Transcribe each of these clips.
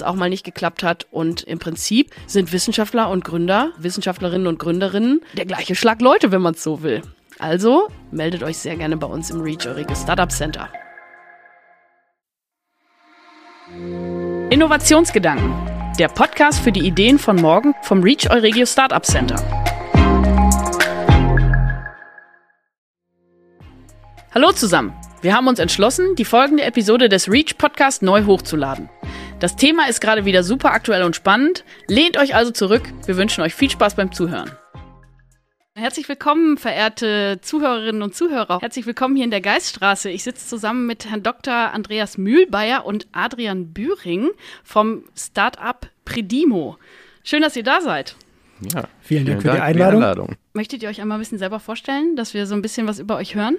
es auch mal nicht geklappt hat. Und im Prinzip sind Wissenschaftler und Gründer, Wissenschaftlerinnen und Gründerinnen der gleiche Schlag Leute, wenn man es so will. Also meldet euch sehr gerne bei uns im Reach Eurige Startup Center. Innovationsgedanken. Der Podcast für die Ideen von morgen vom Reach Euregio Startup Center. Hallo zusammen. Wir haben uns entschlossen, die folgende Episode des Reach Podcast neu hochzuladen. Das Thema ist gerade wieder super aktuell und spannend. Lehnt euch also zurück. Wir wünschen euch viel Spaß beim Zuhören. Herzlich willkommen, verehrte Zuhörerinnen und Zuhörer. Herzlich willkommen hier in der Geiststraße. Ich sitze zusammen mit Herrn Dr. Andreas Mühlbayer und Adrian Bühring vom Startup Predimo. Schön, dass ihr da seid. Ja, vielen Dank vielen für Dank die Einladung. Einladung. Möchtet ihr euch einmal ein bisschen selber vorstellen, dass wir so ein bisschen was über euch hören?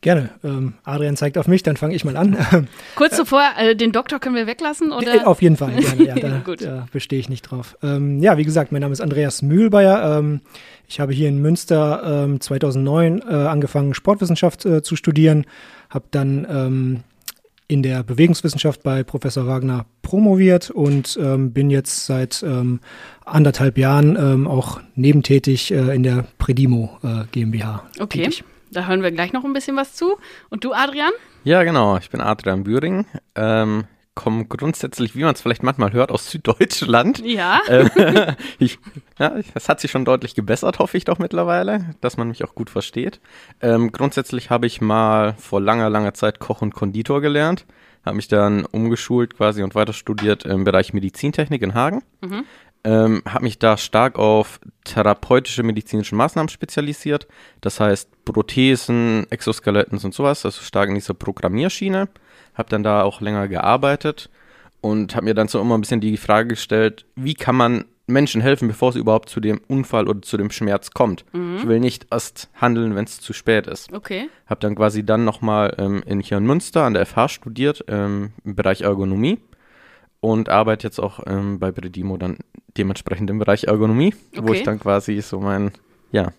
Gerne. Ähm, Adrian zeigt auf mich, dann fange ich mal an. Kurz zuvor, äh, den Doktor können wir weglassen? Oder? Auf jeden Fall, gerne. Ja, da, da bestehe ich nicht drauf. Ähm, ja, wie gesagt, mein Name ist Andreas Mühlbayer. Ähm, ich habe hier in Münster 2009 ähm, äh, angefangen, Sportwissenschaft äh, zu studieren, habe dann in der Bewegungswissenschaft bei Professor Wagner promoviert und bin jetzt seit anderthalb Jahren auch nebentätig in der Predimo GmbH. Okay. Tätig. Da hören wir gleich noch ein bisschen was zu. Und du, Adrian? Ja, genau. Ich bin Adrian Bühring. Ähm, komme grundsätzlich, wie man es vielleicht manchmal hört, aus Süddeutschland. Ja. Äh, ich, ja, das hat sich schon deutlich gebessert, hoffe ich doch mittlerweile, dass man mich auch gut versteht. Ähm, grundsätzlich habe ich mal vor langer, langer Zeit Koch und Konditor gelernt, habe mich dann umgeschult quasi und weiter studiert im Bereich Medizintechnik in Hagen. Mhm ähm, habe mich da stark auf therapeutische medizinische Maßnahmen spezialisiert. Das heißt Prothesen, Exoskeletten und sowas, also stark in dieser Programmierschiene. Habe dann da auch länger gearbeitet und habe mir dann so immer ein bisschen die Frage gestellt, wie kann man Menschen helfen, bevor es überhaupt zu dem Unfall oder zu dem Schmerz kommt. Mhm. Ich will nicht erst handeln, wenn es zu spät ist. Okay. Habe dann quasi dann nochmal ähm, in hier in Münster an der FH studiert ähm, im Bereich Ergonomie und arbeite jetzt auch ähm, bei Bredimo dann dementsprechend im Bereich Ergonomie, okay. wo ich dann quasi so mein, ja,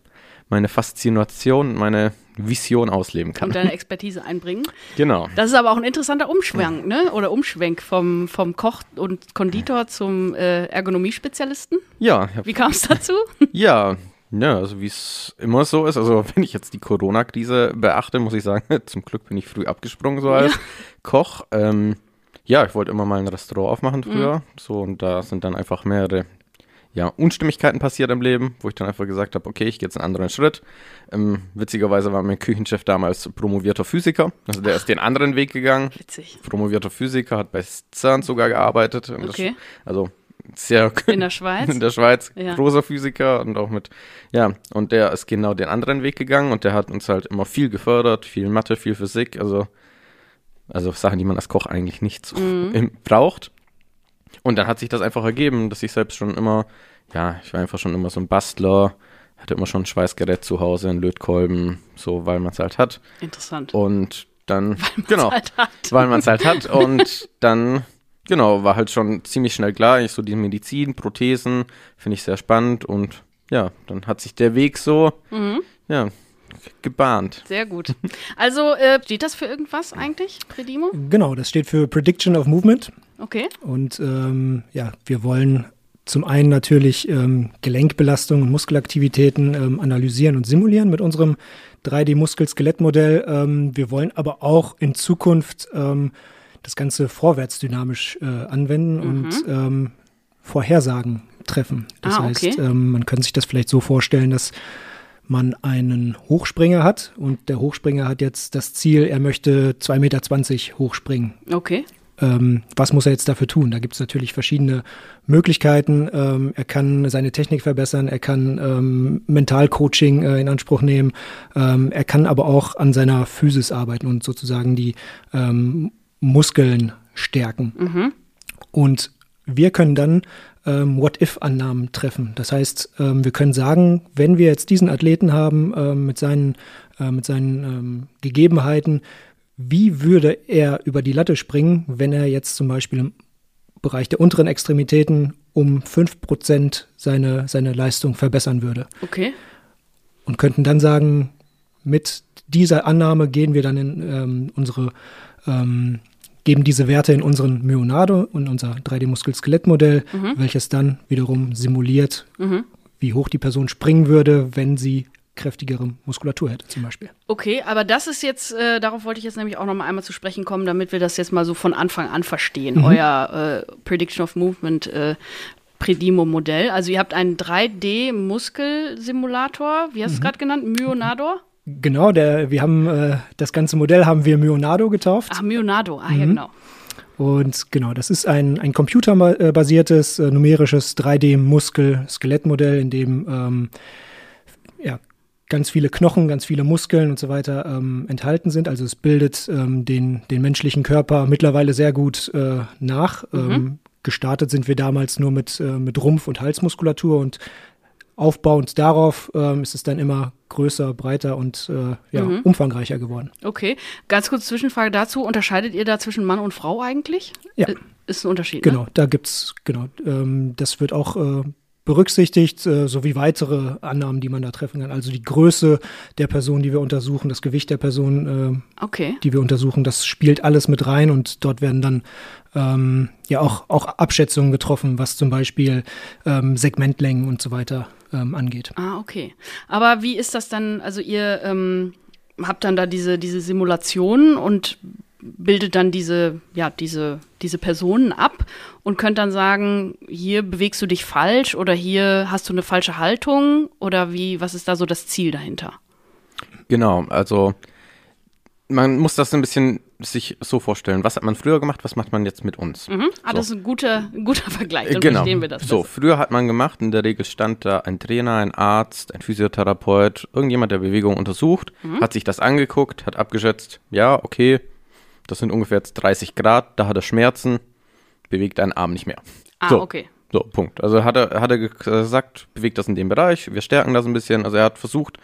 meine Faszination, meine Vision ausleben kann. Und deine Expertise einbringen. Genau. Das ist aber auch ein interessanter Umschwenk, ne? Oder Umschwenk vom, vom Koch und Konditor zum äh, Ergonomiespezialisten. Ja. Wie kam es dazu? ja, ja, also wie es immer so ist, also wenn ich jetzt die Corona-Krise beachte, muss ich sagen, zum Glück bin ich früh abgesprungen so als ja. Koch. Ähm, ja, ich wollte immer mal ein Restaurant aufmachen früher. Mhm. So, und da sind dann einfach mehrere ja, Unstimmigkeiten passiert im Leben, wo ich dann einfach gesagt habe, okay, ich gehe jetzt einen anderen Schritt. Ähm, witzigerweise war mein Küchenchef damals promovierter Physiker. Also der Ach. ist den anderen Weg gegangen. Witzig. Promovierter Physiker, hat bei CERN sogar gearbeitet. Okay. Das, also sehr in der Schweiz. In der Schweiz, ja. großer Physiker und auch mit, ja, und der ist genau den anderen Weg gegangen und der hat uns halt immer viel gefördert, viel Mathe, viel Physik, also also Sachen, die man als Koch eigentlich nicht so mhm. braucht. Und dann hat sich das einfach ergeben, dass ich selbst schon immer, ja, ich war einfach schon immer so ein Bastler, hatte immer schon ein Schweißgerät zu Hause, einen Lötkolben, so, weil man es halt hat. Interessant. Und dann, genau, halt weil man es halt hat. Und dann, genau, war halt schon ziemlich schnell klar, ich so die Medizin, Prothesen, finde ich sehr spannend und ja, dann hat sich der Weg so, mhm. ja, gebahnt. Sehr gut. Also äh, steht das für irgendwas eigentlich, Predimo? Genau, das steht für Prediction of Movement. Okay. Und ähm, ja, wir wollen zum einen natürlich ähm, Gelenkbelastung und Muskelaktivitäten ähm, analysieren und simulieren mit unserem 3D-Muskel-Skelettmodell. Ähm, wir wollen aber auch in Zukunft ähm, das Ganze vorwärtsdynamisch äh, anwenden mhm. und ähm, Vorhersagen treffen. Das ah, okay. heißt, ähm, man kann sich das vielleicht so vorstellen, dass man einen Hochspringer hat und der Hochspringer hat jetzt das Ziel, er möchte 2,20 Meter hochspringen. Okay. Ähm, was muss er jetzt dafür tun? Da gibt es natürlich verschiedene Möglichkeiten. Ähm, er kann seine Technik verbessern, er kann ähm, Mentalcoaching äh, in Anspruch nehmen, ähm, er kann aber auch an seiner Physis arbeiten und sozusagen die ähm, Muskeln stärken. Mhm. Und wir können dann ähm, What-If-Annahmen treffen. Das heißt, ähm, wir können sagen, wenn wir jetzt diesen Athleten haben ähm, mit seinen, äh, mit seinen ähm, Gegebenheiten, wie würde er über die Latte springen, wenn er jetzt zum Beispiel im Bereich der unteren Extremitäten um 5% seine, seine Leistung verbessern würde. Okay. Und könnten dann sagen, mit dieser Annahme gehen wir dann in ähm, unsere ähm, geben diese Werte in unseren Myonado und unser 3D-Muskel-Skelettmodell, mhm. welches dann wiederum simuliert, mhm. wie hoch die Person springen würde, wenn sie kräftigere Muskulatur hätte zum Beispiel. Okay, aber das ist jetzt, äh, darauf wollte ich jetzt nämlich auch noch mal einmal zu sprechen kommen, damit wir das jetzt mal so von Anfang an verstehen, mhm. euer äh, Prediction of Movement äh, Predimo-Modell. Also ihr habt einen 3D-Muskelsimulator, wie hast du es mhm. gerade genannt? Myonador? Genau, der, wir haben äh, das ganze Modell haben wir Myonado getauft. Ach, Myonado, ah mhm. ja, genau. Und genau, das ist ein, ein computerbasiertes, äh, numerisches 3D-Muskel-Skelettmodell, in dem ähm, ja, ganz viele Knochen, ganz viele Muskeln und so weiter ähm, enthalten sind. Also es bildet ähm, den, den menschlichen Körper mittlerweile sehr gut äh, nach. Mhm. Ähm, gestartet sind wir damals nur mit, äh, mit Rumpf- und Halsmuskulatur und aufbauend darauf ähm, ist es dann immer größer, breiter und äh, ja, mhm. umfangreicher geworden. Okay, ganz kurz Zwischenfrage dazu. Unterscheidet ihr da zwischen Mann und Frau eigentlich? Ja. Ist ein Unterschied. Genau, ne? da gibt's, genau, ähm, das wird auch äh, berücksichtigt, äh, sowie weitere Annahmen, die man da treffen kann. Also die Größe der Person, die wir untersuchen, das Gewicht der Person, äh, okay. die wir untersuchen, das spielt alles mit rein und dort werden dann ähm, ja auch, auch Abschätzungen getroffen, was zum Beispiel ähm, Segmentlängen und so weiter ähm, angeht. Ah, okay. Aber wie ist das dann, also ihr ähm, habt dann da diese, diese Simulationen und bildet dann diese, ja, diese, diese Personen ab und könnt dann sagen, hier bewegst du dich falsch oder hier hast du eine falsche Haltung oder wie, was ist da so das Ziel dahinter? Genau, also man muss das ein bisschen sich so vorstellen. Was hat man früher gemacht, was macht man jetzt mit uns? Mhm. Ah, so. das ist ein guter, ein guter Vergleich, dann genau. verstehen wir das. So, früher hat man gemacht, in der Regel stand da ein Trainer, ein Arzt, ein Physiotherapeut, irgendjemand, der Bewegung untersucht, mhm. hat sich das angeguckt, hat abgeschätzt, ja, okay, das sind ungefähr 30 Grad, da hat er Schmerzen, bewegt einen Arm nicht mehr. Ah, so. okay. So, Punkt. Also hat er, hat er gesagt, bewegt das in dem Bereich, wir stärken das ein bisschen. Also er hat versucht,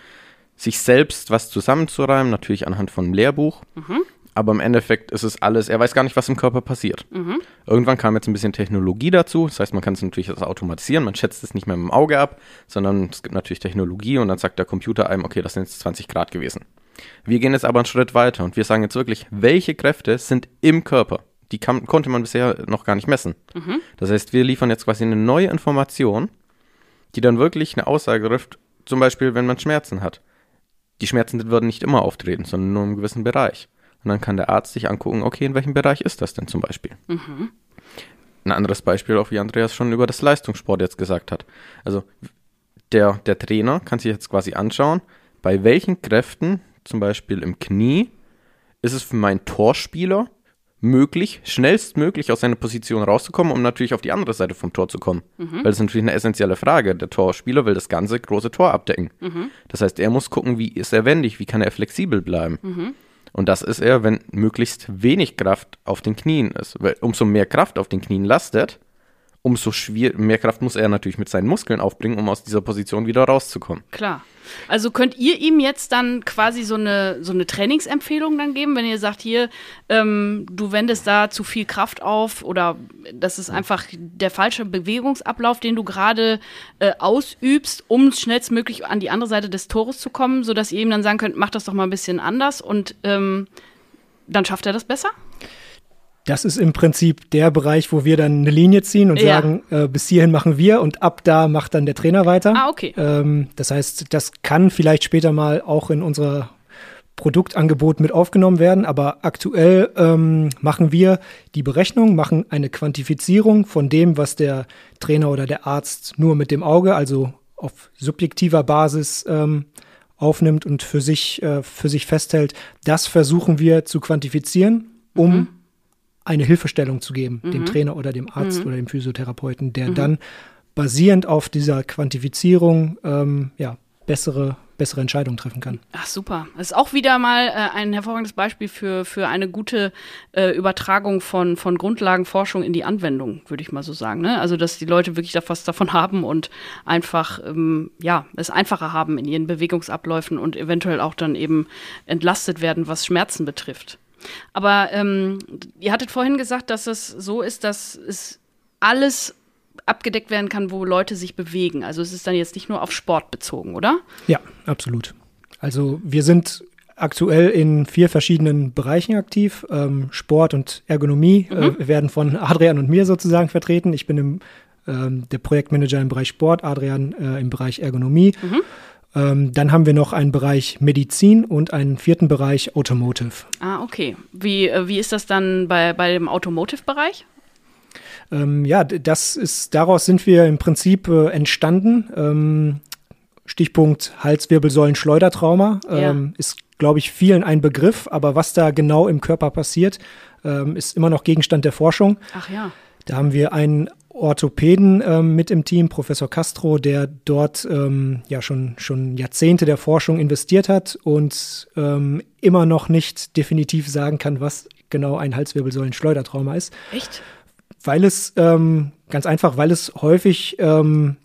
sich selbst was zusammenzureimen, natürlich anhand von einem Lehrbuch. Mhm. Aber im Endeffekt ist es alles, er weiß gar nicht, was im Körper passiert. Mhm. Irgendwann kam jetzt ein bisschen Technologie dazu. Das heißt, man kann es natürlich das automatisieren, man schätzt es nicht mehr mit dem Auge ab, sondern es gibt natürlich Technologie und dann sagt der Computer einem, okay, das sind jetzt 20 Grad gewesen. Wir gehen jetzt aber einen Schritt weiter und wir sagen jetzt wirklich, welche Kräfte sind im Körper? Die kann, konnte man bisher noch gar nicht messen. Mhm. Das heißt, wir liefern jetzt quasi eine neue Information, die dann wirklich eine Aussage trifft, zum Beispiel, wenn man Schmerzen hat. Die Schmerzen würden nicht immer auftreten, sondern nur im gewissen Bereich. Und dann kann der Arzt sich angucken, okay, in welchem Bereich ist das denn zum Beispiel? Mhm. Ein anderes Beispiel, auch wie Andreas schon über das Leistungssport jetzt gesagt hat. Also der, der Trainer kann sich jetzt quasi anschauen, bei welchen Kräften zum Beispiel im Knie, ist es für meinen Torspieler möglich, schnellstmöglich aus seiner Position rauszukommen, um natürlich auf die andere Seite vom Tor zu kommen. Mhm. Weil das ist natürlich eine essentielle Frage. Der Torspieler will das ganze große Tor abdecken. Mhm. Das heißt, er muss gucken, wie ist er wendig, wie kann er flexibel bleiben. Mhm. Und das ist er, wenn möglichst wenig Kraft auf den Knien ist. Weil umso mehr Kraft auf den Knien lastet, umso schwier mehr Kraft muss er natürlich mit seinen Muskeln aufbringen, um aus dieser Position wieder rauszukommen. Klar. Also könnt ihr ihm jetzt dann quasi so eine, so eine Trainingsempfehlung dann geben, wenn ihr sagt, hier, ähm, du wendest da zu viel Kraft auf oder das ist einfach der falsche Bewegungsablauf, den du gerade äh, ausübst, um schnellstmöglich an die andere Seite des Tores zu kommen, sodass ihr ihm dann sagen könnt, mach das doch mal ein bisschen anders und ähm, dann schafft er das besser? Das ist im Prinzip der Bereich, wo wir dann eine Linie ziehen und ja. sagen, äh, bis hierhin machen wir und ab da macht dann der Trainer weiter. Ah, okay. Ähm, das heißt, das kann vielleicht später mal auch in unserer Produktangebot mit aufgenommen werden. Aber aktuell ähm, machen wir die Berechnung, machen eine Quantifizierung von dem, was der Trainer oder der Arzt nur mit dem Auge, also auf subjektiver Basis ähm, aufnimmt und für sich, äh, für sich festhält. Das versuchen wir zu quantifizieren, um mhm. Eine Hilfestellung zu geben, mhm. dem Trainer oder dem Arzt mhm. oder dem Physiotherapeuten, der mhm. dann basierend auf dieser Quantifizierung ähm, ja, bessere bessere Entscheidungen treffen kann. Ach super. Das ist auch wieder mal äh, ein hervorragendes Beispiel für, für eine gute äh, Übertragung von, von Grundlagenforschung in die Anwendung, würde ich mal so sagen. Ne? Also, dass die Leute wirklich da was davon haben und einfach, ähm, ja, es einfacher haben in ihren Bewegungsabläufen und eventuell auch dann eben entlastet werden, was Schmerzen betrifft. Aber ähm, ihr hattet vorhin gesagt, dass es so ist, dass es alles abgedeckt werden kann, wo Leute sich bewegen. Also es ist dann jetzt nicht nur auf Sport bezogen, oder? Ja, absolut. Also wir sind aktuell in vier verschiedenen Bereichen aktiv. Ähm, Sport und Ergonomie äh, mhm. äh, werden von Adrian und mir sozusagen vertreten. Ich bin im, ähm, der Projektmanager im Bereich Sport, Adrian äh, im Bereich Ergonomie. Mhm. Ähm, dann haben wir noch einen Bereich Medizin und einen vierten Bereich Automotive. Ah, okay. Wie, äh, wie ist das dann bei, bei dem Automotive-Bereich? Ähm, ja, das ist, daraus sind wir im Prinzip äh, entstanden. Ähm, Stichpunkt Halswirbelsäulen-Schleudertrauma ähm, ja. ist, glaube ich, vielen ein Begriff, aber was da genau im Körper passiert, ähm, ist immer noch Gegenstand der Forschung. Ach ja. Da haben wir einen Orthopäden ähm, mit im Team, Professor Castro, der dort ähm, ja schon, schon Jahrzehnte der Forschung investiert hat und ähm, immer noch nicht definitiv sagen kann, was genau ein Halswirbelsäulen-Schleudertrauma ist. Echt? weil es ähm, ganz einfach, weil es häufig ähm,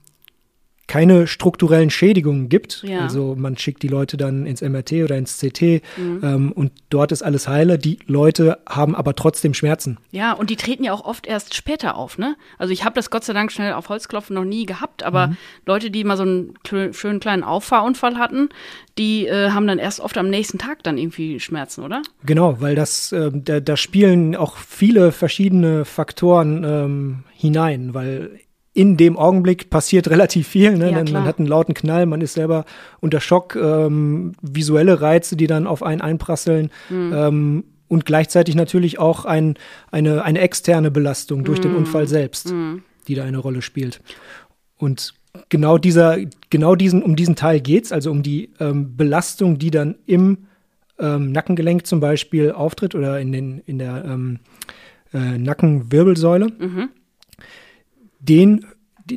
keine strukturellen Schädigungen gibt. Ja. Also man schickt die Leute dann ins MRT oder ins CT mhm. ähm, und dort ist alles heile. Die Leute haben aber trotzdem Schmerzen. Ja, und die treten ja auch oft erst später auf, ne? Also ich habe das Gott sei Dank schnell auf Holzklopfen noch nie gehabt, aber mhm. Leute, die mal so einen schönen kleinen Auffahrunfall hatten, die äh, haben dann erst oft am nächsten Tag dann irgendwie Schmerzen, oder? Genau, weil das, äh, da, da, spielen auch viele verschiedene Faktoren ähm, hinein, weil in dem Augenblick passiert relativ viel. Ne? Ja, man hat einen lauten Knall, man ist selber unter Schock, ähm, visuelle Reize, die dann auf einen einprasseln. Mhm. Ähm, und gleichzeitig natürlich auch ein, eine, eine externe Belastung durch mhm. den Unfall selbst, mhm. die da eine Rolle spielt. Und genau dieser, genau diesen, um diesen Teil geht es, also um die ähm, Belastung, die dann im ähm, Nackengelenk zum Beispiel auftritt oder in, den, in der ähm, äh, Nackenwirbelsäule. Mhm den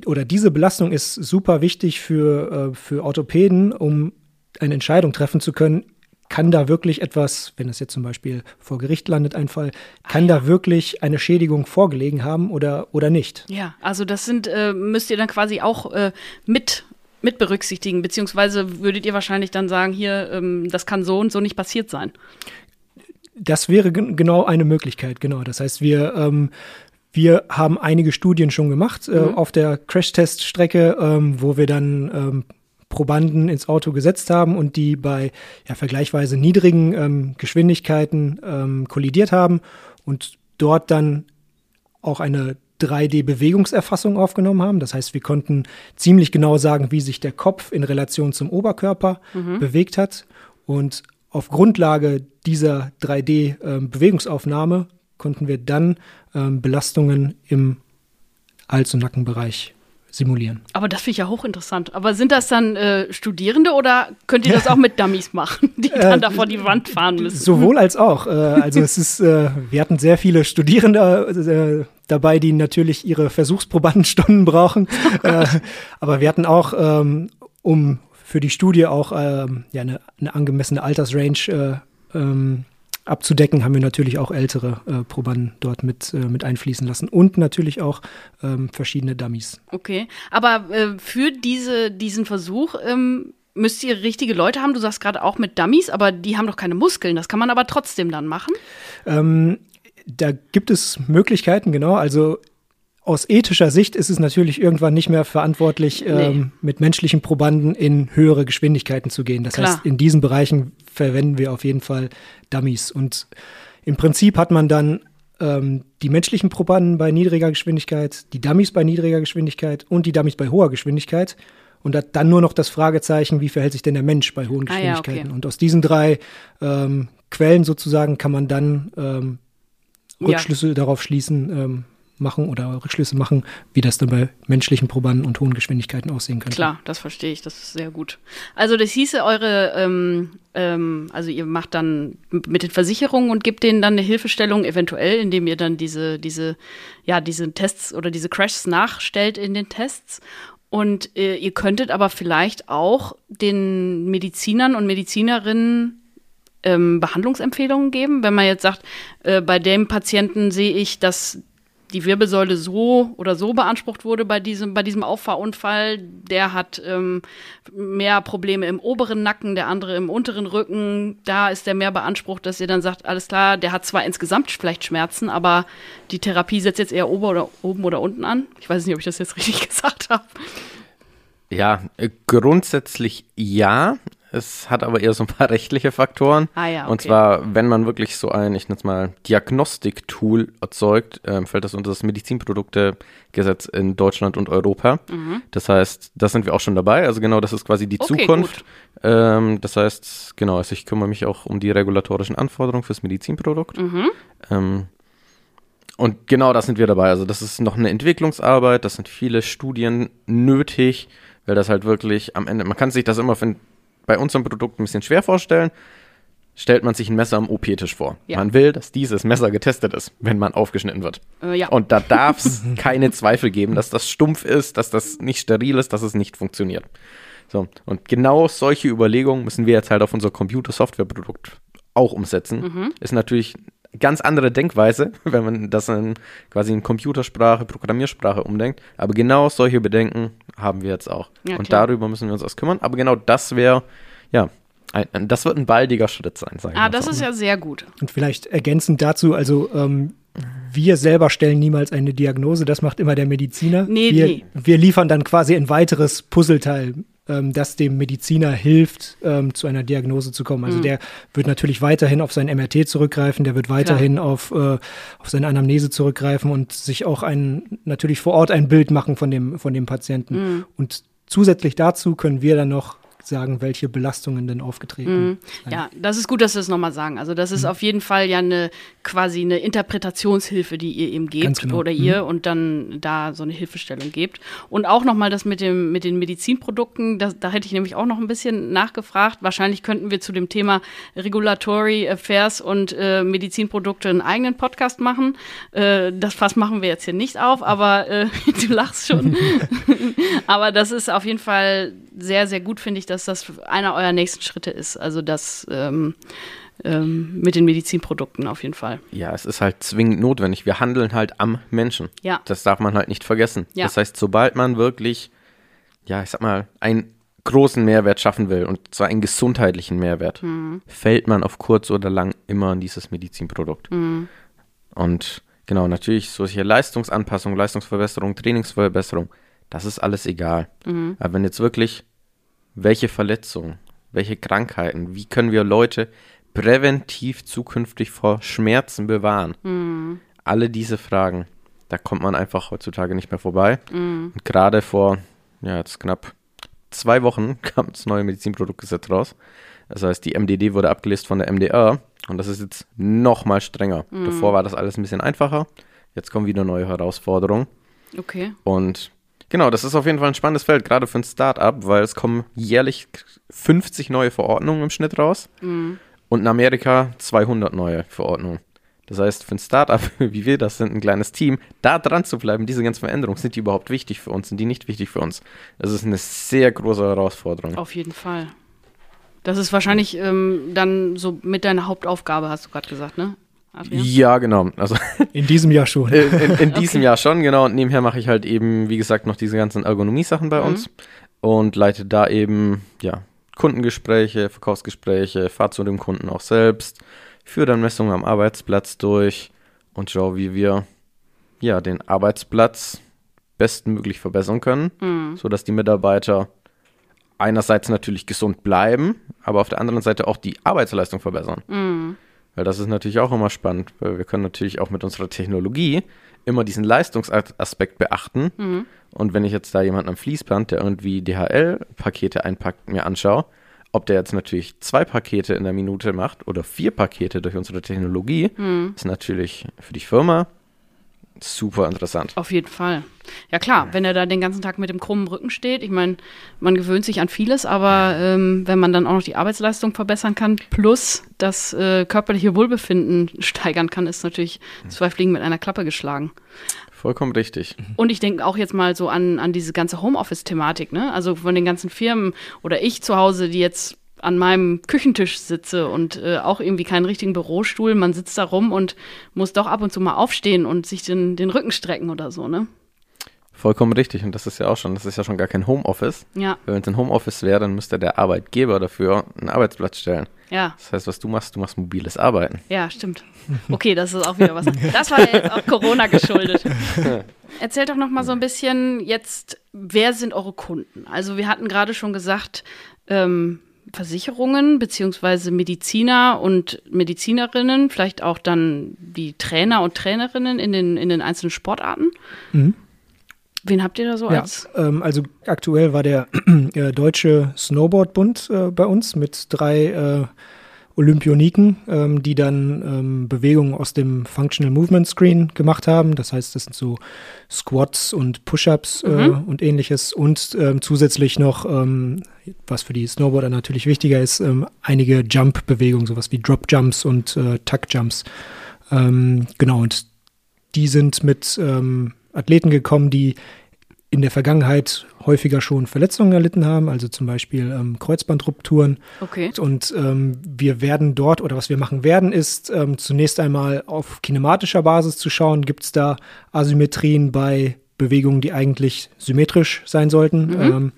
oder diese Belastung ist super wichtig für, äh, für Orthopäden, um eine Entscheidung treffen zu können. Kann da wirklich etwas, wenn es jetzt zum Beispiel vor Gericht landet, ein Fall, kann ah, da wirklich eine Schädigung vorgelegen haben oder, oder nicht? Ja, also das sind, äh, müsst ihr dann quasi auch äh, mit mit berücksichtigen, beziehungsweise würdet ihr wahrscheinlich dann sagen, hier, ähm, das kann so und so nicht passiert sein. Das wäre genau eine Möglichkeit, genau. Das heißt, wir, ähm, wir haben einige Studien schon gemacht äh, mhm. auf der Crashtest-Strecke, ähm, wo wir dann ähm, Probanden ins Auto gesetzt haben und die bei ja, vergleichsweise niedrigen ähm, Geschwindigkeiten ähm, kollidiert haben und dort dann auch eine 3D-Bewegungserfassung aufgenommen haben. Das heißt, wir konnten ziemlich genau sagen, wie sich der Kopf in Relation zum Oberkörper mhm. bewegt hat. Und auf Grundlage dieser 3D-Bewegungsaufnahme ähm, konnten wir dann ähm, Belastungen im Hals- und Nackenbereich simulieren. Aber das finde ich ja hochinteressant. Aber sind das dann äh, Studierende oder könnt ihr das auch mit Dummies machen, die dann äh, da vor die Wand fahren müssen? Sowohl als auch. Äh, also es ist, äh, wir hatten sehr viele Studierende äh, dabei, die natürlich ihre Versuchsprobandenstunden brauchen. Oh äh, aber wir hatten auch, ähm, um für die Studie auch ähm, ja, eine, eine angemessene Altersrange ähm, abzudecken, haben wir natürlich auch ältere äh, Probanden dort mit, äh, mit einfließen lassen und natürlich auch ähm, verschiedene Dummies. Okay, aber äh, für diese, diesen Versuch ähm, müsst ihr richtige Leute haben. Du sagst gerade auch mit Dummies, aber die haben doch keine Muskeln. Das kann man aber trotzdem dann machen. Ähm, da gibt es Möglichkeiten, genau. Also aus ethischer Sicht ist es natürlich irgendwann nicht mehr verantwortlich, nee. ähm, mit menschlichen Probanden in höhere Geschwindigkeiten zu gehen. Das Klar. heißt, in diesen Bereichen verwenden wir auf jeden Fall Dummies. Und im Prinzip hat man dann ähm, die menschlichen Probanden bei niedriger Geschwindigkeit, die Dummies bei niedriger Geschwindigkeit und die Dummies bei hoher Geschwindigkeit. und hat dann nur noch das Fragezeichen, wie verhält sich denn der Mensch bei hohen Geschwindigkeiten. Ah, ja, okay. Und aus diesen drei ähm, Quellen sozusagen kann man dann ähm, Rückschlüsse ja. darauf schließen, ähm, machen oder Rückschlüsse machen, wie das dann bei menschlichen Probanden und hohen Geschwindigkeiten aussehen könnte. Klar, das verstehe ich, das ist sehr gut. Also das hieße eure, ähm, ähm, also ihr macht dann mit den Versicherungen und gebt denen dann eine Hilfestellung, eventuell, indem ihr dann diese, diese, ja, diese Tests oder diese Crashs nachstellt in den Tests. Und äh, ihr könntet aber vielleicht auch den Medizinern und Medizinerinnen ähm, Behandlungsempfehlungen geben, wenn man jetzt sagt, äh, bei dem Patienten sehe ich, dass die Wirbelsäule so oder so beansprucht wurde bei diesem, bei diesem Auffahrunfall. Der hat ähm, mehr Probleme im oberen Nacken, der andere im unteren Rücken. Da ist der mehr beansprucht, dass ihr dann sagt, alles klar, der hat zwar insgesamt vielleicht Schmerzen, aber die Therapie setzt jetzt eher oben oder, oben oder unten an. Ich weiß nicht, ob ich das jetzt richtig gesagt habe. Ja, äh, grundsätzlich ja. Es hat aber eher so ein paar rechtliche Faktoren. Ah, ja, okay. Und zwar, wenn man wirklich so ein, ich nenne es mal, Diagnostik-Tool erzeugt, ähm, fällt das unter das Medizinproduktegesetz in Deutschland und Europa. Mhm. Das heißt, da sind wir auch schon dabei. Also genau, das ist quasi die okay, Zukunft. Ähm, das heißt, genau, also ich kümmere mich auch um die regulatorischen Anforderungen fürs Medizinprodukt. Mhm. Ähm, und genau da sind wir dabei. Also das ist noch eine Entwicklungsarbeit, das sind viele Studien nötig, weil das halt wirklich am Ende, man kann sich das immer bei unserem Produkt ein bisschen schwer vorstellen. Stellt man sich ein Messer am OP-Tisch vor. Ja. Man will, dass dieses Messer getestet ist, wenn man aufgeschnitten wird. Äh, ja. Und da darf es keine Zweifel geben, dass das stumpf ist, dass das nicht steril ist, dass es nicht funktioniert. So, und genau solche Überlegungen müssen wir jetzt halt auf unser Computer-Software-Produkt auch umsetzen. Mhm. Ist natürlich ganz andere Denkweise, wenn man das in quasi in Computersprache, Programmiersprache umdenkt. Aber genau solche Bedenken haben wir jetzt auch. Ja, und klar. darüber müssen wir uns erst kümmern. Aber genau das wäre, ja, ein, das wird ein baldiger Schritt sein. Ah, das so. ist ja sehr gut. Und vielleicht ergänzend dazu, also ähm, wir selber stellen niemals eine Diagnose, das macht immer der Mediziner. Nee, wir, nee. wir liefern dann quasi ein weiteres Puzzleteil ähm, das dem Mediziner hilft, ähm, zu einer Diagnose zu kommen. Also mhm. der wird natürlich weiterhin auf sein MRT zurückgreifen, der wird weiterhin auf, äh, auf seine Anamnese zurückgreifen und sich auch ein, natürlich vor Ort ein Bild machen von dem, von dem Patienten. Mhm. Und zusätzlich dazu können wir dann noch sagen, welche Belastungen denn aufgetreten mhm. Ja, das ist gut, dass Sie das nochmal sagen. Also das ist mhm. auf jeden Fall ja eine quasi eine Interpretationshilfe, die ihr ihm gebt genau. oder ihr mhm. und dann da so eine Hilfestellung gebt. Und auch nochmal das mit, dem, mit den Medizinprodukten, das, da hätte ich nämlich auch noch ein bisschen nachgefragt. Wahrscheinlich könnten wir zu dem Thema Regulatory Affairs und äh, Medizinprodukte einen eigenen Podcast machen. Äh, das Fass machen wir jetzt hier nicht auf, aber äh, du lachst schon. aber das ist auf jeden Fall sehr, sehr gut, finde ich, dass das einer eurer nächsten Schritte ist. Also das ähm, ähm, mit den Medizinprodukten auf jeden Fall. Ja, es ist halt zwingend notwendig. Wir handeln halt am Menschen. Ja. Das darf man halt nicht vergessen. Ja. Das heißt, sobald man wirklich, ja, ich sag mal, einen großen Mehrwert schaffen will, und zwar einen gesundheitlichen Mehrwert, mhm. fällt man auf kurz oder lang immer an dieses Medizinprodukt. Mhm. Und genau, natürlich solche Leistungsanpassungen, Leistungsverbesserung, Trainingsverbesserung, das ist alles egal. Mhm. Aber wenn jetzt wirklich welche Verletzungen, welche Krankheiten, wie können wir Leute präventiv zukünftig vor Schmerzen bewahren? Mhm. Alle diese Fragen, da kommt man einfach heutzutage nicht mehr vorbei. Mhm. Und gerade vor, ja, jetzt knapp zwei Wochen kam das neue Medizinproduktgesetz raus. Das heißt, die MDD wurde abgelöst von der MDR und das ist jetzt noch mal strenger. Mhm. Davor war das alles ein bisschen einfacher. Jetzt kommen wieder neue Herausforderungen. Okay. Und Genau, das ist auf jeden Fall ein spannendes Feld, gerade für ein Start-up, weil es kommen jährlich 50 neue Verordnungen im Schnitt raus mhm. und in Amerika 200 neue Verordnungen. Das heißt, für ein Startup, wie wir das sind, ein kleines Team, da dran zu bleiben, diese ganzen Veränderungen, sind die überhaupt wichtig für uns, sind die nicht wichtig für uns? Das ist eine sehr große Herausforderung. Auf jeden Fall. Das ist wahrscheinlich ähm, dann so mit deiner Hauptaufgabe, hast du gerade gesagt, ne? Adrian? Ja, genau. Also in diesem Jahr schon. In, in, in diesem okay. Jahr schon, genau. Und nebenher mache ich halt eben, wie gesagt, noch diese ganzen Ergonomie-Sachen bei mhm. uns und leite da eben, ja, Kundengespräche, Verkaufsgespräche, fahre zu dem Kunden auch selbst, führe dann Messungen am Arbeitsplatz durch und schaue, wie wir ja den Arbeitsplatz bestmöglich verbessern können, mhm. sodass die Mitarbeiter einerseits natürlich gesund bleiben, aber auf der anderen Seite auch die Arbeitsleistung verbessern. Mhm. Weil das ist natürlich auch immer spannend, weil wir können natürlich auch mit unserer Technologie immer diesen Leistungsaspekt beachten. Mhm. Und wenn ich jetzt da jemanden am Fließband, der irgendwie DHL-Pakete einpackt, mir anschaue, ob der jetzt natürlich zwei Pakete in der Minute macht oder vier Pakete durch unsere Technologie, mhm. ist natürlich für die Firma super interessant. Auf jeden Fall. Ja klar, wenn er da den ganzen Tag mit dem krummen Rücken steht, ich meine, man gewöhnt sich an vieles, aber ähm, wenn man dann auch noch die Arbeitsleistung verbessern kann, plus das äh, körperliche Wohlbefinden steigern kann, ist natürlich zwei Fliegen mit einer Klappe geschlagen. Vollkommen richtig. Und ich denke auch jetzt mal so an, an diese ganze Homeoffice-Thematik, ne? Also von den ganzen Firmen oder ich zu Hause, die jetzt an meinem Küchentisch sitze und äh, auch irgendwie keinen richtigen Bürostuhl. Man sitzt da rum und muss doch ab und zu mal aufstehen und sich den, den Rücken strecken oder so, ne? Vollkommen richtig. Und das ist ja auch schon, das ist ja schon gar kein Homeoffice. Ja. Wenn es ein Homeoffice wäre, dann müsste der Arbeitgeber dafür einen Arbeitsplatz stellen. Ja. Das heißt, was du machst, du machst mobiles Arbeiten. Ja, stimmt. Okay, das ist auch wieder was. Das war jetzt auch Corona geschuldet. Erzählt doch noch mal so ein bisschen jetzt, wer sind eure Kunden? Also wir hatten gerade schon gesagt, ähm, Versicherungen beziehungsweise Mediziner und Medizinerinnen, vielleicht auch dann die Trainer und Trainerinnen in den, in den einzelnen Sportarten. Mhm. Wen habt ihr da so ja, als? Ähm, also aktuell war der äh, Deutsche Snowboardbund äh, bei uns mit drei äh, Olympioniken, ähm, die dann ähm, Bewegungen aus dem Functional Movement Screen gemacht haben. Das heißt, das sind so Squats und Push-ups äh, mhm. und ähnliches. Und ähm, zusätzlich noch, ähm, was für die Snowboarder natürlich wichtiger ist, ähm, einige Jump-Bewegungen, sowas wie Drop-Jumps und äh, Tuck-Jumps. Ähm, genau, und die sind mit Athleten gekommen, die in der Vergangenheit häufiger schon Verletzungen erlitten haben, also zum Beispiel ähm, Kreuzbandrupturen. Okay. Und ähm, wir werden dort, oder was wir machen werden, ist ähm, zunächst einmal auf kinematischer Basis zu schauen, gibt es da Asymmetrien bei Bewegungen, die eigentlich symmetrisch sein sollten. Mhm. Ähm,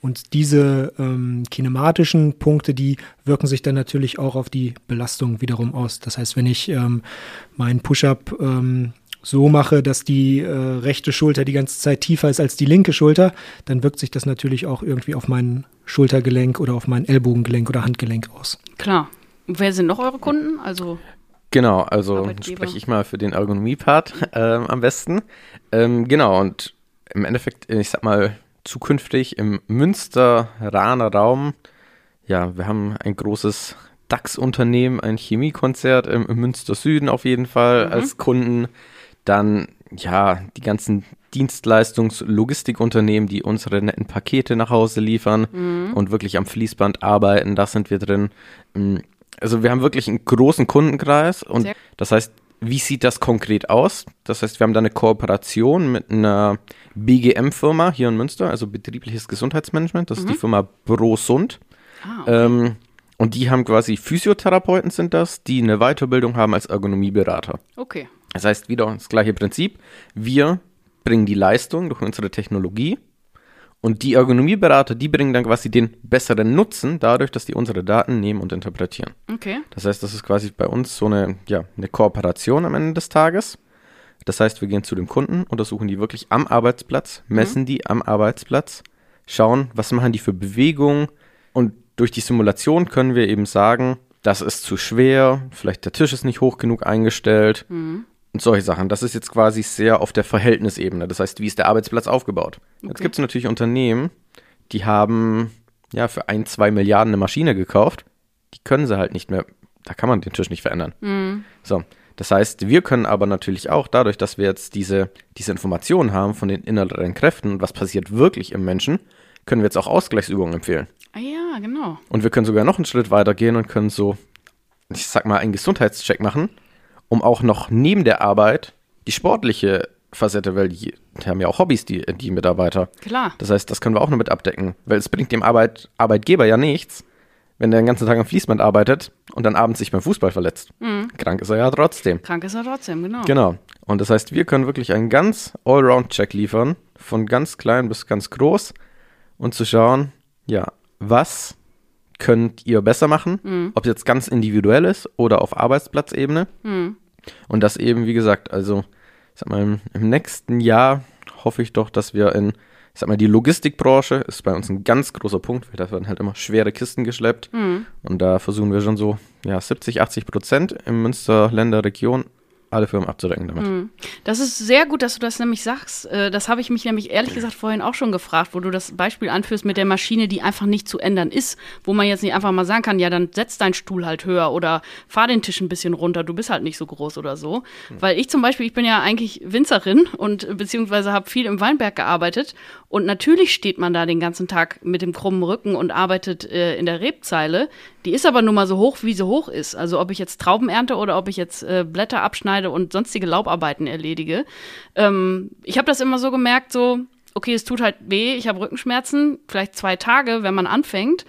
und diese ähm, kinematischen Punkte, die wirken sich dann natürlich auch auf die Belastung wiederum aus. Das heißt, wenn ich ähm, meinen Push-up so mache, dass die äh, rechte Schulter die ganze Zeit tiefer ist als die linke Schulter, dann wirkt sich das natürlich auch irgendwie auf mein Schultergelenk oder auf mein Ellbogengelenk oder Handgelenk aus. Klar. Und wer sind noch eure Kunden? Also Genau, also spreche ich mal für den Ergonomie-Part ähm, am besten. Ähm, genau, und im Endeffekt, ich sag mal, zukünftig im Münster-Rahner Raum, ja, wir haben ein großes DAX-Unternehmen, ein Chemiekonzert im, im Münster Süden auf jeden Fall mhm. als Kunden. Dann, ja, die ganzen Dienstleistungs-Logistikunternehmen, die unsere netten Pakete nach Hause liefern mhm. und wirklich am Fließband arbeiten, da sind wir drin. Mm, also wir haben wirklich einen großen Kundenkreis und Sehr das heißt, wie sieht das konkret aus? Das heißt, wir haben da eine Kooperation mit einer BGM-Firma hier in Münster, also betriebliches Gesundheitsmanagement. Das mhm. ist die mhm. Firma Brosund. Ah, okay. ähm, und die haben quasi Physiotherapeuten sind das, die eine Weiterbildung haben als Ergonomieberater. Okay. Das heißt, wieder das gleiche Prinzip. Wir bringen die Leistung durch unsere Technologie und die Ergonomieberater, die bringen dann quasi den besseren Nutzen dadurch, dass die unsere Daten nehmen und interpretieren. Okay. Das heißt, das ist quasi bei uns so eine, ja, eine Kooperation am Ende des Tages. Das heißt, wir gehen zu dem Kunden, untersuchen die wirklich am Arbeitsplatz, messen mhm. die am Arbeitsplatz, schauen, was machen die für Bewegungen und durch die Simulation können wir eben sagen, das ist zu schwer, vielleicht der Tisch ist nicht hoch genug eingestellt mhm und solche Sachen. Das ist jetzt quasi sehr auf der Verhältnisebene. Das heißt, wie ist der Arbeitsplatz aufgebaut? Okay. Jetzt gibt es natürlich Unternehmen, die haben ja für ein, zwei Milliarden eine Maschine gekauft. Die können sie halt nicht mehr, da kann man den Tisch nicht verändern. Mhm. So. Das heißt, wir können aber natürlich auch dadurch, dass wir jetzt diese, diese Informationen haben von den inneren Kräften und was passiert wirklich im Menschen, können wir jetzt auch Ausgleichsübungen empfehlen. Ah ja, genau. Und wir können sogar noch einen Schritt weiter gehen und können so, ich sag mal, einen Gesundheitscheck machen um auch noch neben der Arbeit die sportliche Facette, weil die, die haben ja auch Hobbys, die, die Mitarbeiter. Klar. Das heißt, das können wir auch noch mit abdecken, weil es bringt dem Arbeit, Arbeitgeber ja nichts, wenn der den ganzen Tag am Fließband arbeitet und dann abends sich beim Fußball verletzt. Mhm. Krank ist er ja trotzdem. Krank ist er trotzdem, genau. Genau. Und das heißt, wir können wirklich einen ganz Allround-Check liefern, von ganz klein bis ganz groß und zu schauen, ja, was könnt ihr besser machen, mhm. ob es jetzt ganz individuell ist oder auf Arbeitsplatzebene. Mhm. Und das eben, wie gesagt, also, ich sag mal, im, im nächsten Jahr hoffe ich doch, dass wir in ich sag mal, die Logistikbranche ist bei uns ein ganz großer Punkt, weil da werden halt immer schwere Kisten geschleppt. Mhm. Und da versuchen wir schon so, ja, 70, 80 Prozent im Münsterländer Region alle Firmen abzudecken damit. Hm. Das ist sehr gut, dass du das nämlich sagst. Äh, das habe ich mich nämlich ehrlich gesagt vorhin auch schon gefragt, wo du das Beispiel anführst mit der Maschine, die einfach nicht zu ändern ist, wo man jetzt nicht einfach mal sagen kann, ja, dann setz deinen Stuhl halt höher oder fahr den Tisch ein bisschen runter, du bist halt nicht so groß oder so. Hm. Weil ich zum Beispiel, ich bin ja eigentlich Winzerin und beziehungsweise habe viel im Weinberg gearbeitet und natürlich steht man da den ganzen Tag mit dem krummen Rücken und arbeitet äh, in der Rebzeile. Die ist aber nun mal so hoch, wie sie hoch ist. Also ob ich jetzt Trauben ernte oder ob ich jetzt äh, Blätter abschneide und sonstige Laubarbeiten erledige. Ähm, ich habe das immer so gemerkt, so, okay, es tut halt weh, ich habe Rückenschmerzen, vielleicht zwei Tage, wenn man anfängt.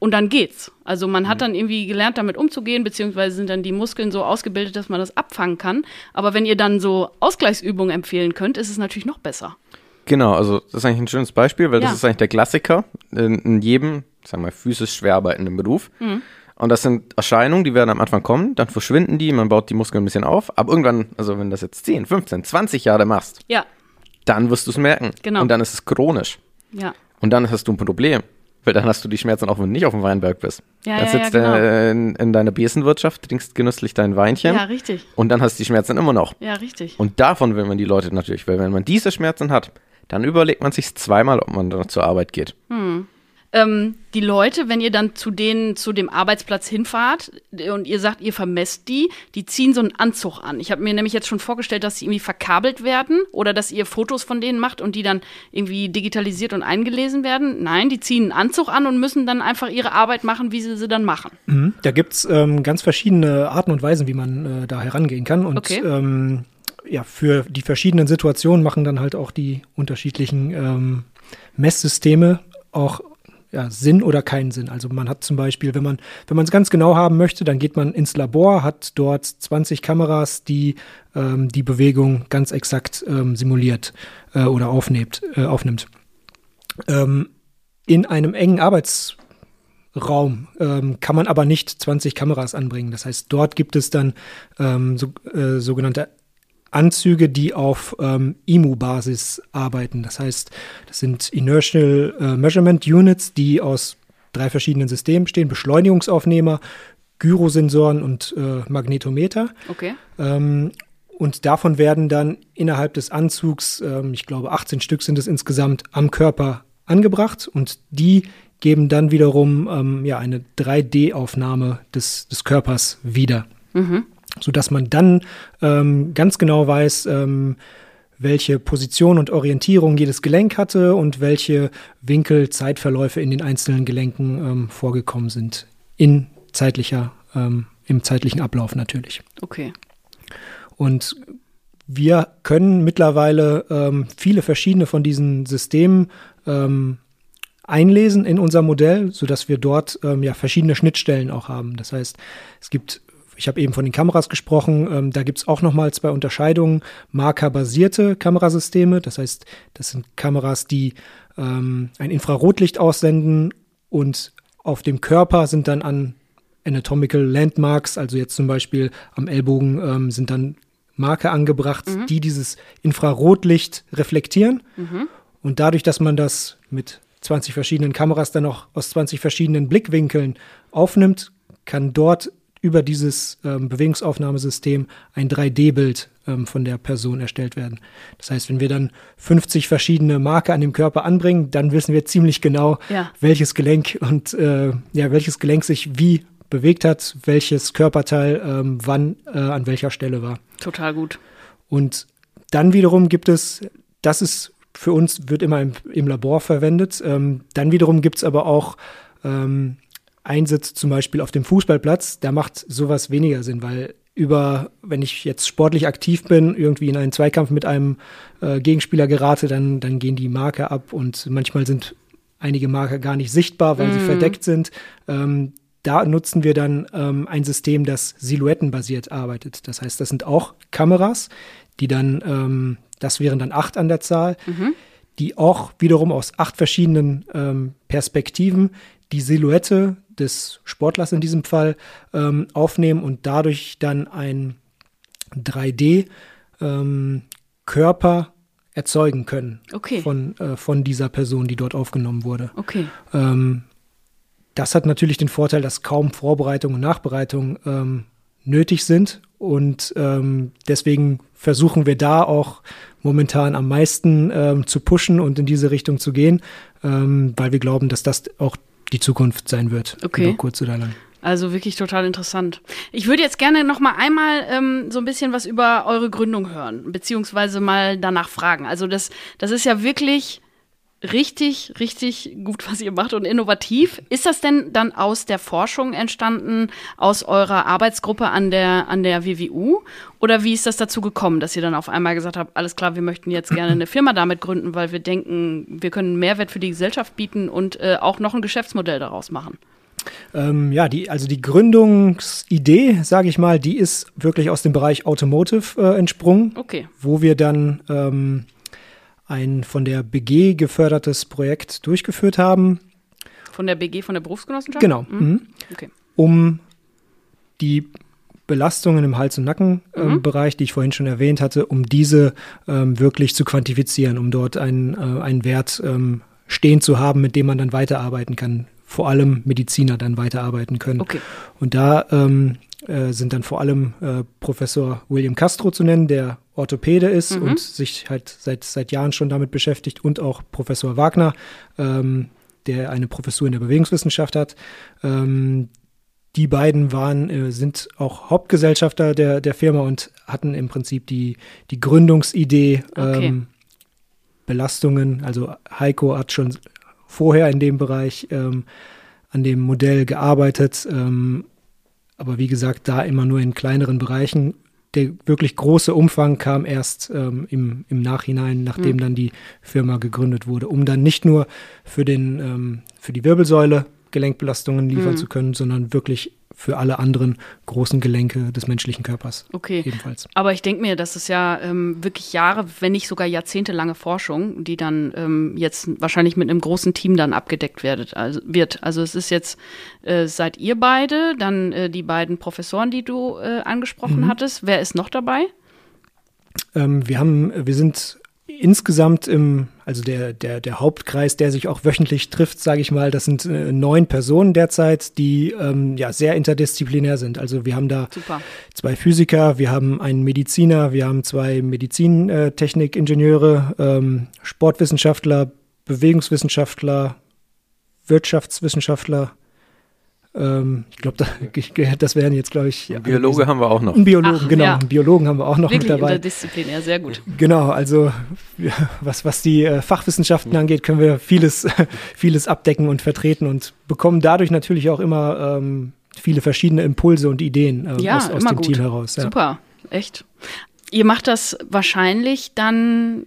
Und dann geht's. Also man hat mhm. dann irgendwie gelernt, damit umzugehen, beziehungsweise sind dann die Muskeln so ausgebildet, dass man das abfangen kann. Aber wenn ihr dann so Ausgleichsübungen empfehlen könnt, ist es natürlich noch besser. Genau, also das ist eigentlich ein schönes Beispiel, weil ja. das ist eigentlich der Klassiker in, in jedem sagen wir, physisch schwer arbeitenden Beruf. Mhm. Und das sind Erscheinungen, die werden am Anfang kommen, dann verschwinden die, man baut die Muskeln ein bisschen auf. Aber irgendwann, also wenn du das jetzt 10, 15, 20 Jahre machst, ja. dann wirst du es merken. Genau. Und dann ist es chronisch. Ja. Und dann hast du ein Problem. Weil dann hast du die Schmerzen auch, wenn du nicht auf dem Weinberg bist. Ja, dann ja, sitzt ja, genau. du in, in deiner Besenwirtschaft, trinkst genüsslich dein Weinchen. Ja, richtig. Und dann hast du die Schmerzen immer noch. Ja, richtig. Und davon will man die Leute natürlich, weil wenn man diese Schmerzen hat, dann überlegt man sich zweimal, ob man zur Arbeit geht. Hm ähm, die Leute, wenn ihr dann zu denen, zu dem Arbeitsplatz hinfahrt und ihr sagt, ihr vermesst die, die ziehen so einen Anzug an. Ich habe mir nämlich jetzt schon vorgestellt, dass sie irgendwie verkabelt werden oder dass ihr Fotos von denen macht und die dann irgendwie digitalisiert und eingelesen werden. Nein, die ziehen einen Anzug an und müssen dann einfach ihre Arbeit machen, wie sie sie dann machen. Mhm. Da gibt es ähm, ganz verschiedene Arten und Weisen, wie man äh, da herangehen kann. Und okay. ähm, ja, für die verschiedenen Situationen machen dann halt auch die unterschiedlichen ähm, Messsysteme auch ja, Sinn oder keinen Sinn. Also man hat zum Beispiel, wenn man wenn man es ganz genau haben möchte, dann geht man ins Labor, hat dort 20 Kameras, die ähm, die Bewegung ganz exakt ähm, simuliert äh, oder aufnimmt. Äh, aufnimmt. Ähm, in einem engen Arbeitsraum ähm, kann man aber nicht 20 Kameras anbringen. Das heißt, dort gibt es dann ähm, so, äh, sogenannte Anzüge, die auf ähm, IMU-Basis arbeiten. Das heißt, das sind Inertial äh, Measurement Units, die aus drei verschiedenen Systemen bestehen: Beschleunigungsaufnehmer, Gyrosensoren und äh, Magnetometer. Okay. Ähm, und davon werden dann innerhalb des Anzugs, ähm, ich glaube 18 Stück sind es insgesamt, am Körper angebracht und die geben dann wiederum ähm, ja, eine 3D-Aufnahme des, des Körpers wieder. Mhm sodass man dann ähm, ganz genau weiß, ähm, welche Position und Orientierung jedes Gelenk hatte und welche Winkel, Zeitverläufe in den einzelnen Gelenken ähm, vorgekommen sind. In zeitlicher, ähm, im zeitlichen Ablauf natürlich. Okay. Und wir können mittlerweile ähm, viele verschiedene von diesen Systemen ähm, einlesen in unser Modell, sodass wir dort ähm, ja verschiedene Schnittstellen auch haben. Das heißt, es gibt ich habe eben von den Kameras gesprochen. Ähm, da gibt es auch nochmal zwei Unterscheidungen. Markerbasierte Kamerasysteme, das heißt, das sind Kameras, die ähm, ein Infrarotlicht aussenden und auf dem Körper sind dann an Anatomical Landmarks, also jetzt zum Beispiel am Ellbogen ähm, sind dann Marker angebracht, mhm. die dieses Infrarotlicht reflektieren. Mhm. Und dadurch, dass man das mit 20 verschiedenen Kameras dann auch aus 20 verschiedenen Blickwinkeln aufnimmt, kann dort über dieses ähm, Bewegungsaufnahmesystem ein 3D-Bild ähm, von der Person erstellt werden. Das heißt, wenn wir dann 50 verschiedene Marker an dem Körper anbringen, dann wissen wir ziemlich genau, ja. welches Gelenk und äh, ja, welches Gelenk sich wie bewegt hat, welches Körperteil ähm, wann äh, an welcher Stelle war. Total gut. Und dann wiederum gibt es, das ist für uns, wird immer im, im Labor verwendet. Ähm, dann wiederum gibt es aber auch ähm, Einsatz zum Beispiel auf dem Fußballplatz, da macht sowas weniger Sinn, weil über, wenn ich jetzt sportlich aktiv bin, irgendwie in einen Zweikampf mit einem äh, Gegenspieler gerate, dann, dann gehen die Marker ab und manchmal sind einige Marker gar nicht sichtbar, weil mm. sie mhm. verdeckt sind. Ähm, da nutzen wir dann ähm, ein System, das silhouettenbasiert arbeitet. Das heißt, das sind auch Kameras, die dann, ähm, das wären dann acht an der Zahl, mhm. die auch wiederum aus acht verschiedenen ähm, Perspektiven die Silhouette des Sportlers in diesem Fall ähm, aufnehmen und dadurch dann ein 3D-Körper ähm, erzeugen können okay. von, äh, von dieser Person, die dort aufgenommen wurde. Okay. Ähm, das hat natürlich den Vorteil, dass kaum Vorbereitung und Nachbereitung ähm, nötig sind. Und ähm, deswegen versuchen wir da auch momentan am meisten ähm, zu pushen und in diese Richtung zu gehen, weil wir glauben, dass das auch die Zukunft sein wird, okay. über kurz oder lang. Also wirklich total interessant. Ich würde jetzt gerne noch mal einmal ähm, so ein bisschen was über eure Gründung hören, beziehungsweise mal danach fragen. Also das, das ist ja wirklich richtig, richtig gut, was ihr macht und innovativ. Ist das denn dann aus der Forschung entstanden, aus eurer Arbeitsgruppe an der, an der WWU? Oder wie ist das dazu gekommen, dass ihr dann auf einmal gesagt habt, alles klar, wir möchten jetzt gerne eine Firma damit gründen, weil wir denken, wir können Mehrwert für die Gesellschaft bieten und äh, auch noch ein Geschäftsmodell daraus machen? Ähm, ja, die, also die Gründungsidee, sage ich mal, die ist wirklich aus dem Bereich Automotive äh, entsprungen. Okay. Wo wir dann ähm, ein von der BG gefördertes Projekt durchgeführt haben. Von der BG, von der Berufsgenossenschaft? Genau. Mhm. mhm. Okay. Um die Belastungen im Hals- und Nackenbereich, ähm, mhm. die ich vorhin schon erwähnt hatte, um diese ähm, wirklich zu quantifizieren, um dort einen, äh, einen Wert ähm, stehen zu haben, mit dem man dann weiterarbeiten kann. Vor allem Mediziner dann weiterarbeiten können. Okay. Und da ähm, äh, sind dann vor allem äh, Professor William Castro zu nennen, der Orthopäde ist mhm. und sich halt seit, seit Jahren schon damit beschäftigt und auch Professor Wagner, ähm, der eine Professur in der Bewegungswissenschaft hat. Ähm, die beiden waren, äh, sind auch Hauptgesellschafter der, der Firma und hatten im Prinzip die, die Gründungsidee, okay. ähm, Belastungen. Also Heiko hat schon vorher in dem Bereich ähm, an dem Modell gearbeitet, ähm, aber wie gesagt, da immer nur in kleineren Bereichen. Der wirklich große Umfang kam erst ähm, im, im Nachhinein, nachdem mhm. dann die Firma gegründet wurde, um dann nicht nur für, den, ähm, für die Wirbelsäule Gelenkbelastungen liefern mhm. zu können, sondern wirklich für alle anderen großen Gelenke des menschlichen Körpers. Okay. Ebenfalls. Aber ich denke mir, das ist ja ähm, wirklich Jahre, wenn nicht sogar jahrzehntelange Forschung, die dann ähm, jetzt wahrscheinlich mit einem großen Team dann abgedeckt werdet, also, wird. Also es ist jetzt, äh, seid ihr beide, dann äh, die beiden Professoren, die du äh, angesprochen mhm. hattest. Wer ist noch dabei? Ähm, wir haben, wir sind insgesamt im, also der, der, der Hauptkreis, der sich auch wöchentlich trifft, sage ich mal, das sind äh, neun Personen derzeit, die ähm, ja sehr interdisziplinär sind. Also wir haben da Super. zwei Physiker, wir haben einen Mediziner, wir haben zwei Medizintechnikingenieure, ähm, Sportwissenschaftler, Bewegungswissenschaftler, Wirtschaftswissenschaftler, ähm, ich glaube, das wären jetzt, glaube ich. Ja, Biologe haben wir auch noch. Einen Biologen, Ach, genau. Ja. Einen Biologen haben wir auch noch Wirklich mit dabei. Interdisziplinär, sehr gut. Genau, also was, was die äh, Fachwissenschaften mhm. angeht, können wir vieles, vieles abdecken und vertreten und bekommen dadurch natürlich auch immer ähm, viele verschiedene Impulse und Ideen äh, ja, aus, aus dem gut. Team heraus. Ja. Super, echt. Ihr macht das wahrscheinlich dann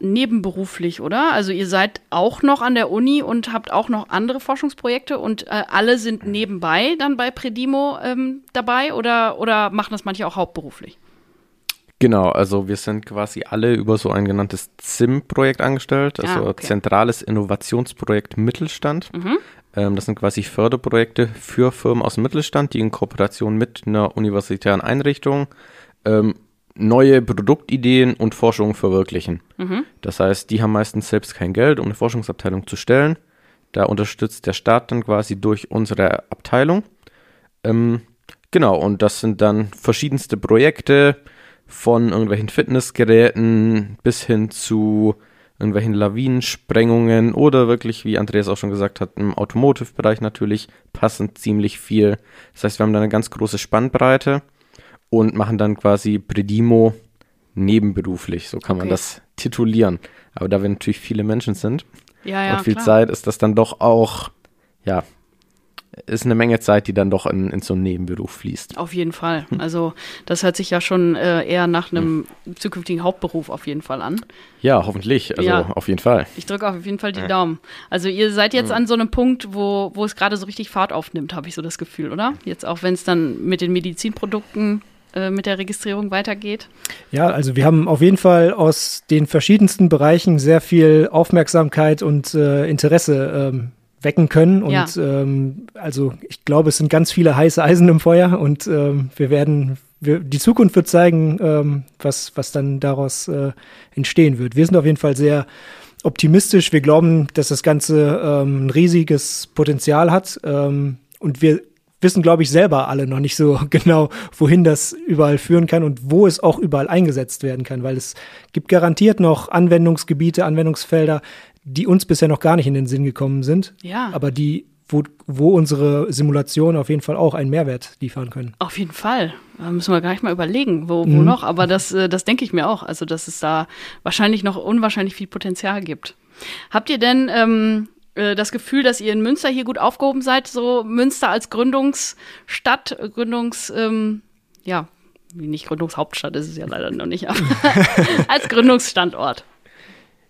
nebenberuflich, oder? Also ihr seid auch noch an der Uni und habt auch noch andere Forschungsprojekte und äh, alle sind nebenbei dann bei Predimo ähm, dabei oder, oder machen das manche auch hauptberuflich? Genau, also wir sind quasi alle über so ein genanntes ZIM-Projekt angestellt, also ah, okay. Zentrales Innovationsprojekt Mittelstand. Mhm. Ähm, das sind quasi Förderprojekte für Firmen aus dem Mittelstand, die in Kooperation mit einer universitären Einrichtung ähm, neue Produktideen und Forschung verwirklichen. Mhm. Das heißt, die haben meistens selbst kein Geld, um eine Forschungsabteilung zu stellen. Da unterstützt der Staat dann quasi durch unsere Abteilung. Ähm, genau, und das sind dann verschiedenste Projekte von irgendwelchen Fitnessgeräten bis hin zu irgendwelchen Lawinensprengungen oder wirklich, wie Andreas auch schon gesagt hat, im Automotive-Bereich natürlich passend ziemlich viel. Das heißt, wir haben da eine ganz große Spannbreite und machen dann quasi Predimo nebenberuflich, so kann okay. man das titulieren. Aber da wir natürlich viele Menschen sind ja, ja, und viel klar. Zeit, ist das dann doch auch, ja, ist eine Menge Zeit, die dann doch in, in so einen Nebenberuf fließt. Auf jeden Fall. Hm. Also das hört sich ja schon äh, eher nach einem hm. zukünftigen Hauptberuf auf jeden Fall an. Ja, hoffentlich. Also ja. auf jeden Fall. Ich drücke auf jeden Fall die. Daumen. Also ihr seid jetzt hm. an so einem Punkt, wo, wo es gerade so richtig Fahrt aufnimmt, habe ich so das Gefühl, oder? Jetzt auch wenn es dann mit den Medizinprodukten äh, mit der Registrierung weitergeht? Ja, also wir haben auf jeden Fall aus den verschiedensten Bereichen sehr viel Aufmerksamkeit und äh, Interesse ähm, wecken können. Und ja. ähm, also ich glaube, es sind ganz viele heiße Eisen im Feuer und ähm, wir werden wir, die Zukunft wird zeigen, ähm, was, was dann daraus äh, entstehen wird. Wir sind auf jeden Fall sehr optimistisch. Wir glauben, dass das Ganze ähm, ein riesiges Potenzial hat. Ähm, und wir wissen, glaube ich, selber alle noch nicht so genau, wohin das überall führen kann und wo es auch überall eingesetzt werden kann, weil es gibt garantiert noch Anwendungsgebiete, Anwendungsfelder, die uns bisher noch gar nicht in den Sinn gekommen sind, ja. aber die wo, wo unsere Simulationen auf jeden Fall auch einen Mehrwert liefern können. Auf jeden Fall. Da müssen wir gar nicht mal überlegen, wo, wo mhm. noch. Aber das, äh, das denke ich mir auch. Also, dass es da wahrscheinlich noch unwahrscheinlich viel Potenzial gibt. Habt ihr denn ähm, äh, das Gefühl, dass ihr in Münster hier gut aufgehoben seid, so Münster als Gründungsstadt, Gründungs, ähm, ja, nicht Gründungshauptstadt ist es ja leider noch nicht, aber als Gründungsstandort.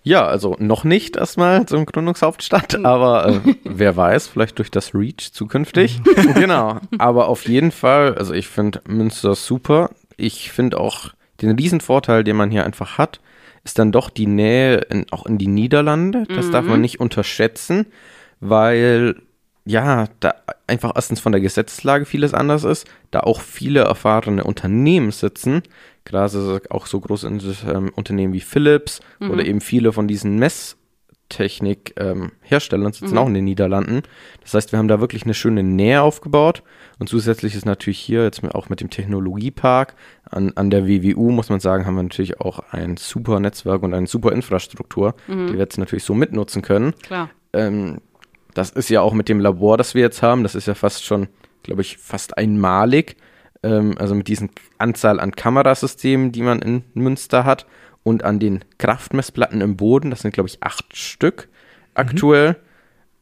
Ja, also noch nicht erstmal zum Gründungshauptstadt, hm. aber äh, wer weiß, vielleicht durch das Reach zukünftig. genau, aber auf jeden Fall, also ich finde Münster super. Ich finde auch den Riesenvorteil, den man hier einfach hat, ist dann doch die Nähe in, auch in die Niederlande. Das mhm. darf man mhm. nicht unterschätzen, weil ja, da einfach erstens von der Gesetzeslage vieles anders ist, da auch viele erfahrene Unternehmen sitzen, gerade auch so große ähm, Unternehmen wie Philips mhm. oder eben viele von diesen Messtechnik-Herstellern ähm, sitzen mhm. auch in den Niederlanden. Das heißt, wir haben da wirklich eine schöne Nähe aufgebaut und zusätzlich ist natürlich hier jetzt auch mit dem Technologiepark an, an der WWU, muss man sagen, haben wir natürlich auch ein super Netzwerk und eine super Infrastruktur, mhm. die wir jetzt natürlich so mitnutzen können. Klar. Ähm, das ist ja auch mit dem Labor, das wir jetzt haben, das ist ja fast schon, glaube ich, fast einmalig. Ähm, also mit diesen Anzahl an Kamerasystemen, die man in Münster hat und an den Kraftmessplatten im Boden, das sind, glaube ich, acht Stück aktuell.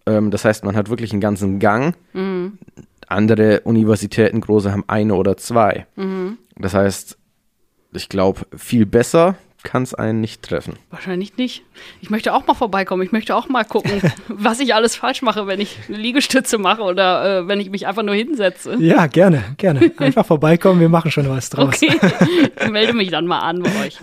Mhm. Ähm, das heißt, man hat wirklich einen ganzen Gang. Mhm. Andere Universitäten, große, haben eine oder zwei. Mhm. Das heißt, ich glaube, viel besser kann es einen nicht treffen. Wahrscheinlich nicht. Ich möchte auch mal vorbeikommen. Ich möchte auch mal gucken, was ich alles falsch mache, wenn ich eine Liegestütze mache oder äh, wenn ich mich einfach nur hinsetze. Ja, gerne, gerne. Einfach vorbeikommen, wir machen schon was draus. Okay, ich melde mich dann mal an bei euch.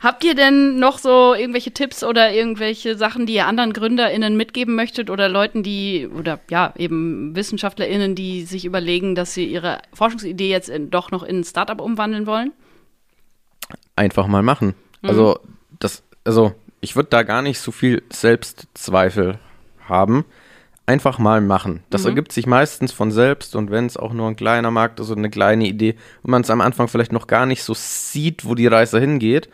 Habt ihr denn noch so irgendwelche Tipps oder irgendwelche Sachen, die ihr anderen GründerInnen mitgeben möchtet oder Leuten, die, oder ja, eben WissenschaftlerInnen, die sich überlegen, dass sie ihre Forschungsidee jetzt in, doch noch in ein Startup umwandeln wollen? Einfach mal machen. Also, mhm. das, also, ich würde da gar nicht so viel Selbstzweifel haben. Einfach mal machen. Das mhm. ergibt sich meistens von selbst und wenn es auch nur ein kleiner Markt ist und eine kleine Idee und man es am Anfang vielleicht noch gar nicht so sieht, wo die Reise hingeht,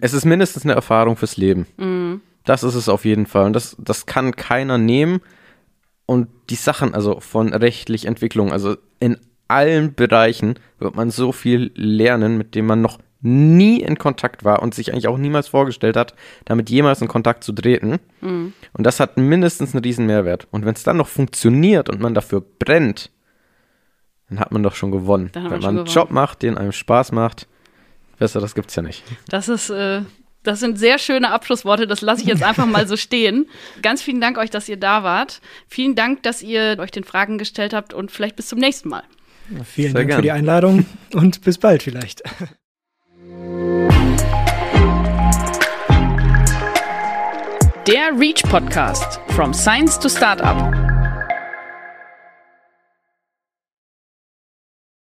es ist mindestens eine Erfahrung fürs Leben. Mhm. Das ist es auf jeden Fall. Und das, das kann keiner nehmen. Und die Sachen, also von rechtlich Entwicklung, also in allen Bereichen wird man so viel lernen, mit dem man noch nie in Kontakt war und sich eigentlich auch niemals vorgestellt hat, damit jemals in Kontakt zu treten. Mhm. Und das hat mindestens einen riesen Mehrwert. Und wenn es dann noch funktioniert und man dafür brennt, dann hat man doch schon gewonnen. Wenn man einen Job macht, den einem Spaß macht, besser, das gibt's ja nicht. Das ist, äh, das sind sehr schöne Abschlussworte, das lasse ich jetzt einfach mal so stehen. Ganz vielen Dank euch, dass ihr da wart. Vielen Dank, dass ihr euch den Fragen gestellt habt und vielleicht bis zum nächsten Mal. Vielen sehr Dank gern. für die Einladung und bis bald vielleicht. Der Reach Podcast From Science to Startup.